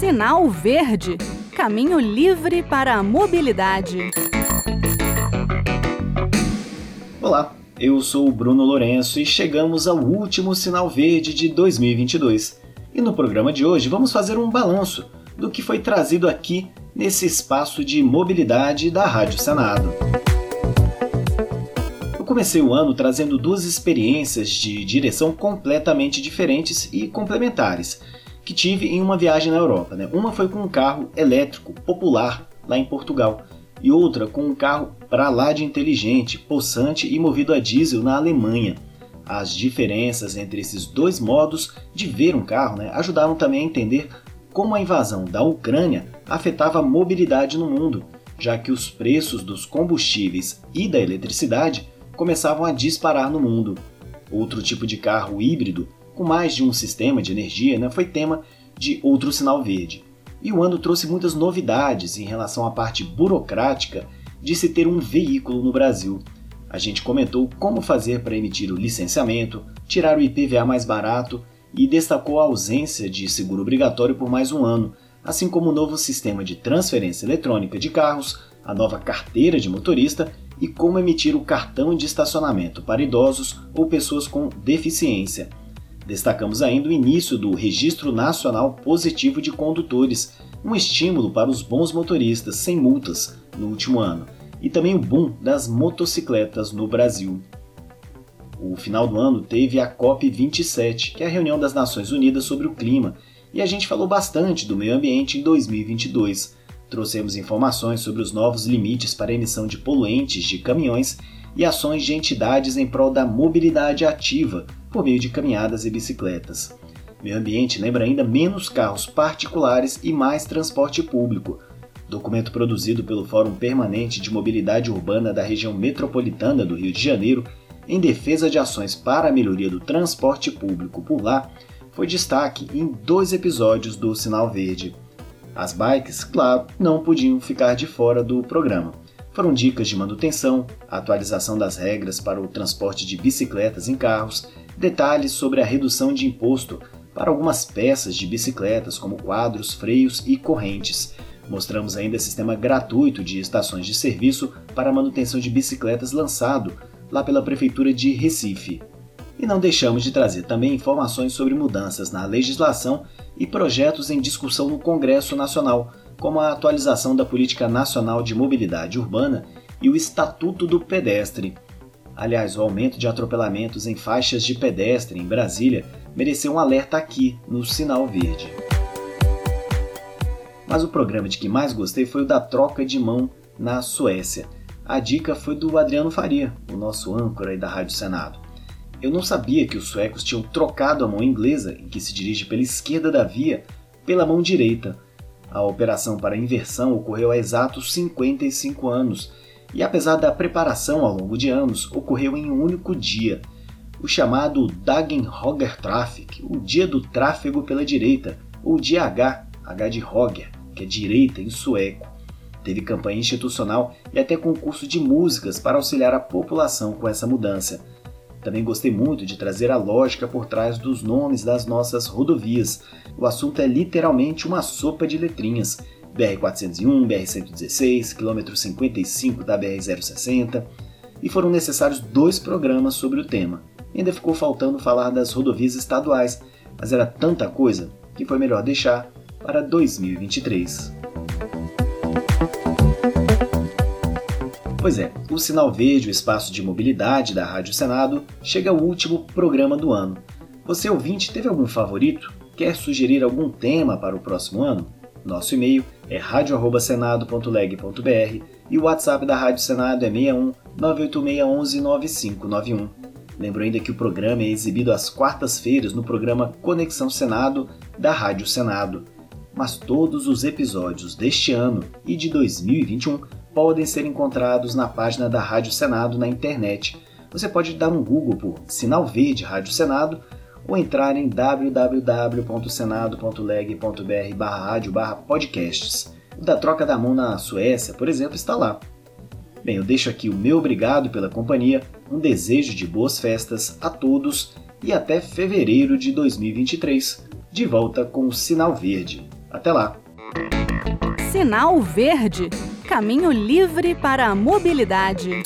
Sinal Verde Caminho livre para a mobilidade. Olá, eu sou o Bruno Lourenço e chegamos ao último Sinal Verde de 2022. E no programa de hoje vamos fazer um balanço do que foi trazido aqui nesse espaço de mobilidade da Rádio Senado. Eu comecei o ano trazendo duas experiências de direção completamente diferentes e complementares que tive em uma viagem na Europa. Né? Uma foi com um carro elétrico popular lá em Portugal e outra com um carro para lá de inteligente, possante e movido a diesel na Alemanha. As diferenças entre esses dois modos de ver um carro né, ajudaram também a entender como a invasão da Ucrânia afetava a mobilidade no mundo, já que os preços dos combustíveis e da eletricidade começavam a disparar no mundo. Outro tipo de carro híbrido com mais de um sistema de energia, né, foi tema de outro sinal verde. E o ano trouxe muitas novidades em relação à parte burocrática de se ter um veículo no Brasil. A gente comentou como fazer para emitir o licenciamento, tirar o IPVA mais barato e destacou a ausência de seguro obrigatório por mais um ano, assim como o novo sistema de transferência eletrônica de carros, a nova carteira de motorista e como emitir o cartão de estacionamento para idosos ou pessoas com deficiência. Destacamos ainda o início do Registro Nacional Positivo de Condutores, um estímulo para os bons motoristas sem multas no último ano, e também o boom das motocicletas no Brasil. O final do ano teve a COP27, que é a reunião das Nações Unidas sobre o clima, e a gente falou bastante do meio ambiente em 2022. Trouxemos informações sobre os novos limites para a emissão de poluentes de caminhões e ações de entidades em prol da mobilidade ativa por meio de caminhadas e bicicletas. Meio ambiente lembra ainda menos carros particulares e mais transporte público. Documento produzido pelo Fórum Permanente de Mobilidade Urbana da região metropolitana do Rio de Janeiro, em defesa de ações para a melhoria do transporte público por lá, foi destaque em dois episódios do Sinal Verde. As bikes, claro, não podiam ficar de fora do programa. Foram dicas de manutenção, atualização das regras para o transporte de bicicletas em carros, detalhes sobre a redução de imposto para algumas peças de bicicletas, como quadros, freios e correntes. Mostramos ainda sistema gratuito de estações de serviço para manutenção de bicicletas lançado lá pela Prefeitura de Recife. E não deixamos de trazer também informações sobre mudanças na legislação e projetos em discussão no Congresso Nacional, como a atualização da Política Nacional de Mobilidade Urbana e o Estatuto do Pedestre. Aliás, o aumento de atropelamentos em faixas de pedestre em Brasília mereceu um alerta aqui no Sinal Verde. Mas o programa de que mais gostei foi o da troca de mão na Suécia. A dica foi do Adriano Faria, o nosso âncora aí da Rádio Senado. Eu não sabia que os suecos tinham trocado a mão inglesa, em que se dirige pela esquerda da via, pela mão direita, a operação para inversão ocorreu há exatos 55 anos e, apesar da preparação ao longo de anos, ocorreu em um único dia, o chamado Traffic, o dia do tráfego pela direita, ou dia H, H de Roger, que é direita em sueco. Teve campanha institucional e até concurso de músicas para auxiliar a população com essa mudança. Também gostei muito de trazer a lógica por trás dos nomes das nossas rodovias. O assunto é literalmente uma sopa de letrinhas. BR-401, BR-116, quilômetro 55 da BR-060. E foram necessários dois programas sobre o tema. Ainda ficou faltando falar das rodovias estaduais, mas era tanta coisa que foi melhor deixar para 2023. Pois é, o Sinal Verde, o espaço de mobilidade da Rádio Senado, chega ao último programa do ano. Você ouvinte teve algum favorito? Quer sugerir algum tema para o próximo ano? Nosso e-mail é radio@senado.leg.br e o WhatsApp da Rádio Senado é 61 98611 9591. Lembro ainda que o programa é exibido às quartas-feiras no programa Conexão Senado da Rádio Senado. Mas todos os episódios deste ano e de 2021 podem ser encontrados na página da Rádio Senado na internet. Você pode dar um Google por Sinal Verde Rádio Senado ou entrar em www.senado.leg.br rádio podcasts. O da troca da mão na Suécia, por exemplo, está lá. Bem, eu deixo aqui o meu obrigado pela companhia, um desejo de boas festas a todos e até fevereiro de 2023, de volta com o Sinal Verde. Até lá! Sinal Verde Caminho livre para a mobilidade.